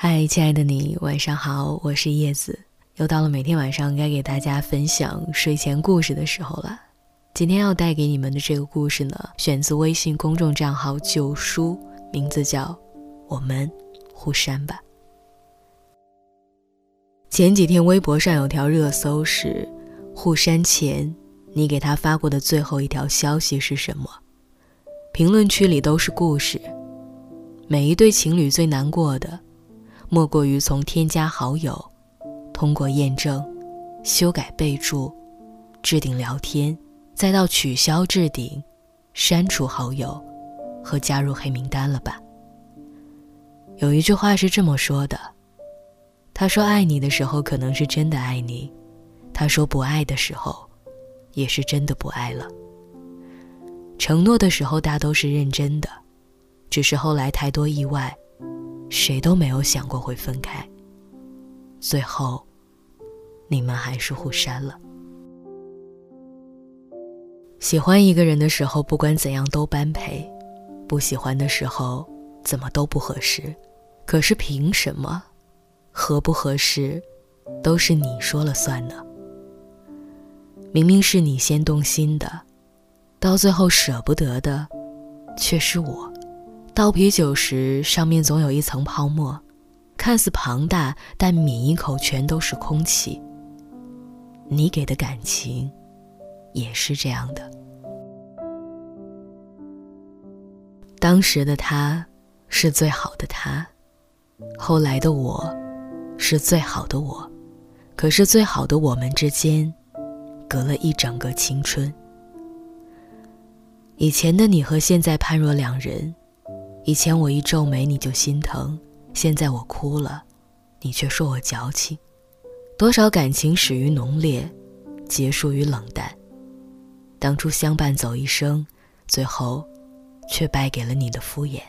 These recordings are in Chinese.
嗨，亲爱的你，晚上好，我是叶子。又到了每天晚上该给大家分享睡前故事的时候了。今天要带给你们的这个故事呢，选自微信公众账号“旧书”，名字叫《我们互删吧》。前几天微博上有条热搜是：互删前，你给他发过的最后一条消息是什么？评论区里都是故事。每一对情侣最难过的，莫过于从添加好友，通过验证、修改备注、置顶聊天，再到取消置顶、删除好友和加入黑名单了吧？有一句话是这么说的：“他说爱你的时候，可能是真的爱你；他说不爱的时候，也是真的不爱了。承诺的时候，大都是认真的。”只是后来太多意外，谁都没有想过会分开。最后，你们还是互删了。喜欢一个人的时候，不管怎样都般配；不喜欢的时候，怎么都不合适。可是凭什么，合不合适，都是你说了算呢？明明是你先动心的，到最后舍不得的，却是我。倒啤酒时，上面总有一层泡沫，看似庞大，但抿一口全都是空气。你给的感情，也是这样的。当时的他，是最好的他；后来的我，是最好的我。可是最好的我们之间，隔了一整个青春。以前的你和现在判若两人。以前我一皱眉你就心疼，现在我哭了，你却说我矫情。多少感情始于浓烈，结束于冷淡。当初相伴走一生，最后却败给了你的敷衍。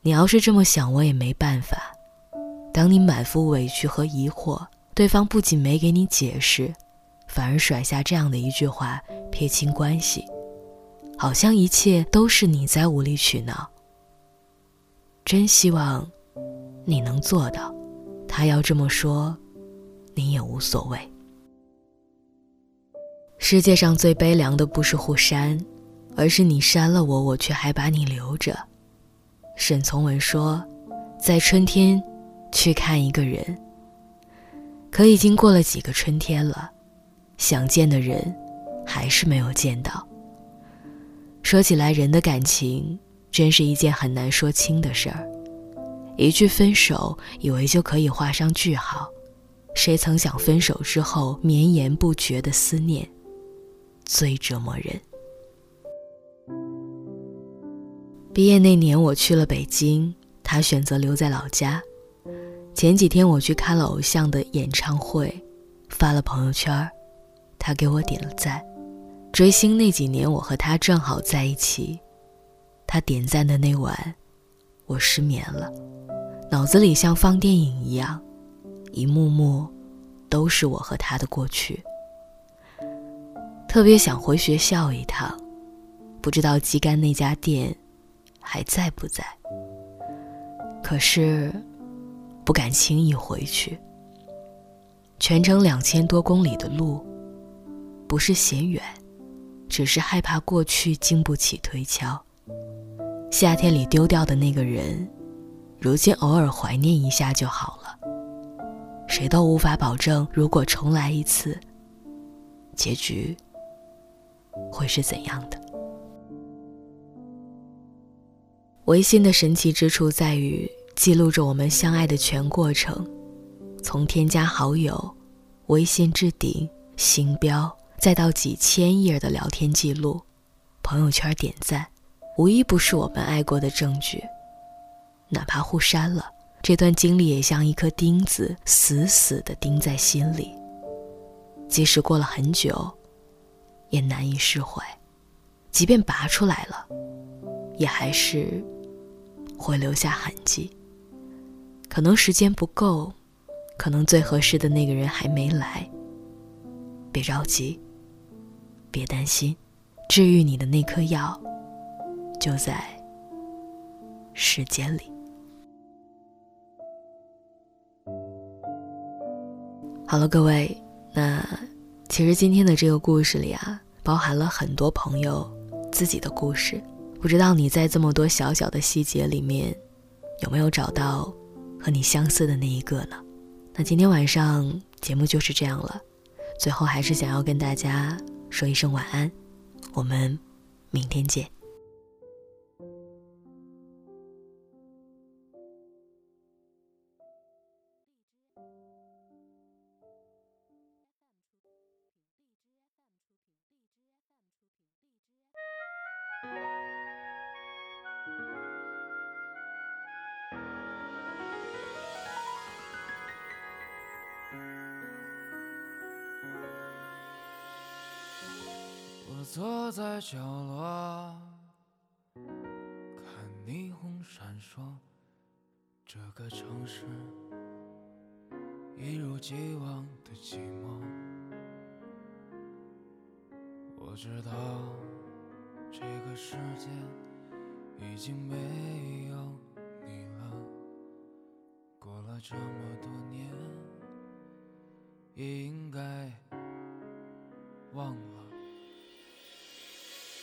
你要是这么想，我也没办法。当你满腹委屈和疑惑，对方不仅没给你解释，反而甩下这样的一句话撇清关系。好像一切都是你在无理取闹。真希望你能做到，他要这么说，你也无所谓。世界上最悲凉的不是互删，而是你删了我，我却还把你留着。沈从文说，在春天去看一个人，可已经过了几个春天了，想见的人还是没有见到。说起来，人的感情真是一件很难说清的事儿。一句分手，以为就可以画上句号，谁曾想分手之后绵延不绝的思念，最折磨人。毕业那年，我去了北京，他选择留在老家。前几天我去看了偶像的演唱会，发了朋友圈，他给我点了赞。追星那几年，我和他正好在一起。他点赞的那晚，我失眠了，脑子里像放电影一样，一幕幕都是我和他的过去。特别想回学校一趟，不知道鸡肝那家店还在不在。可是不敢轻易回去。全程两千多公里的路，不是嫌远。只是害怕过去经不起推敲。夏天里丢掉的那个人，如今偶尔怀念一下就好了。谁都无法保证，如果重来一次，结局会是怎样的。微信的神奇之处在于记录着我们相爱的全过程，从添加好友、微信置顶、星标。再到几千页的聊天记录、朋友圈点赞，无一不是我们爱过的证据。哪怕互删了，这段经历也像一颗钉子，死死地钉在心里。即使过了很久，也难以释怀。即便拔出来了，也还是会留下痕迹。可能时间不够，可能最合适的那个人还没来。别着急。别担心治愈你的那颗药就在时间里。好了各位那其实今天的这个故事里啊包含了很多朋友自己的故事。不知道你在这么多小小的细节里面有没有找到和你相似的那一个呢？那今天晚上节目就是这样了最后还是想要跟大家说一声晚安，我们明天见。我坐在角落，看霓虹闪烁，这个城市一如既往的寂寞。我知道这个世界已经没有你了，过了这么多年，也应该忘了。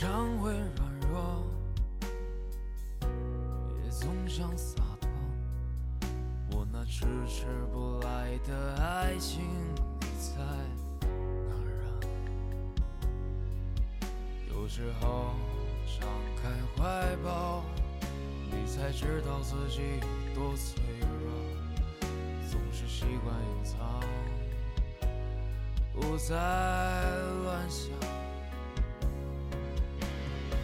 常会软弱，也总想洒脱。我那迟迟不来的爱情，你在哪儿啊？有时候张开怀抱，你才知道自己有多脆弱。总是习惯隐藏，不再乱想。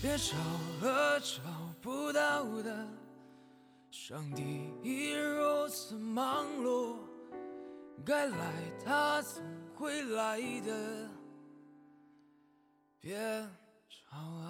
别找了，找不到的，上帝已如此忙碌，该来他总会来的，别找了。